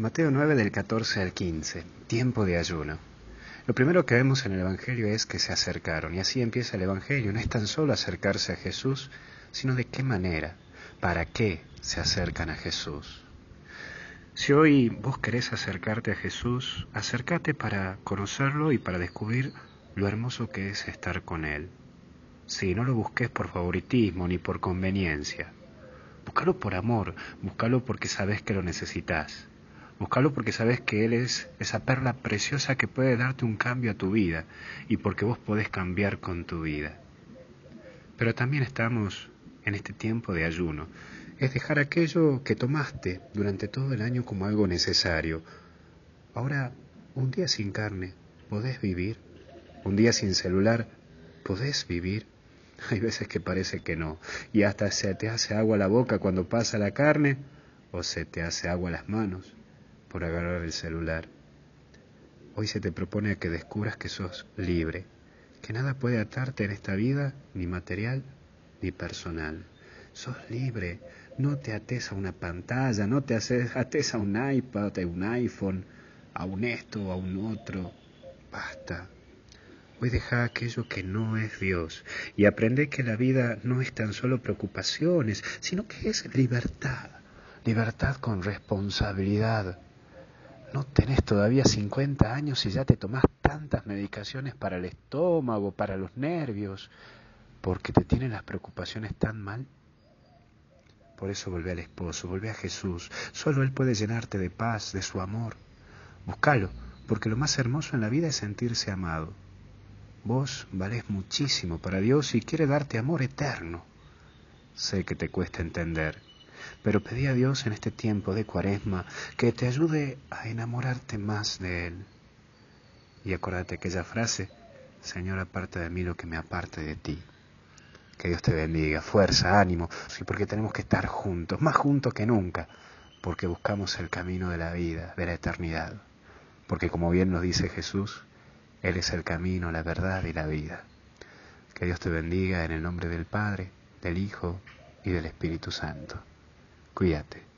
Mateo 9 del 14 al 15, tiempo de ayuno. Lo primero que vemos en el Evangelio es que se acercaron, y así empieza el Evangelio. No es tan solo acercarse a Jesús, sino de qué manera, para qué se acercan a Jesús. Si hoy vos querés acercarte a Jesús, acércate para conocerlo y para descubrir lo hermoso que es estar con Él. Sí, no lo busques por favoritismo ni por conveniencia. Búscalo por amor, búscalo porque sabes que lo necesitas. Búscalo porque sabes que Él es esa perla preciosa que puede darte un cambio a tu vida y porque vos podés cambiar con tu vida. Pero también estamos en este tiempo de ayuno. Es dejar aquello que tomaste durante todo el año como algo necesario. Ahora, un día sin carne, ¿podés vivir? Un día sin celular, ¿podés vivir? Hay veces que parece que no, y hasta se te hace agua la boca cuando pasa la carne, o se te hace agua las manos por agarrar el celular. Hoy se te propone que descubras que sos libre, que nada puede atarte en esta vida, ni material ni personal. Sos libre, no te ates a una pantalla, no te ates a un iPad, a un iPhone, a un esto a un otro. Basta. Hoy deja aquello que no es Dios y aprende que la vida no es tan solo preocupaciones, sino que es libertad. Libertad con responsabilidad no tenés todavía 50 años y ya te tomás tantas medicaciones para el estómago, para los nervios, porque te tienen las preocupaciones tan mal. Por eso volvé al esposo, volvé a Jesús. Solo Él puede llenarte de paz, de su amor. Búscalo, porque lo más hermoso en la vida es sentirse amado. Vos valés muchísimo para Dios y quiere darte amor eterno. Sé que te cuesta entender pero pedí a Dios en este tiempo de cuaresma que te ayude a enamorarte más de Él. Y acuérdate aquella frase, Señor, aparte de mí lo que me aparte de ti. Que Dios te bendiga, fuerza, ánimo, sí, porque tenemos que estar juntos, más juntos que nunca, porque buscamos el camino de la vida, de la eternidad. Porque como bien nos dice Jesús, Él es el camino, la verdad y la vida. Que Dios te bendiga en el nombre del Padre, del Hijo y del Espíritu Santo. Cuídate.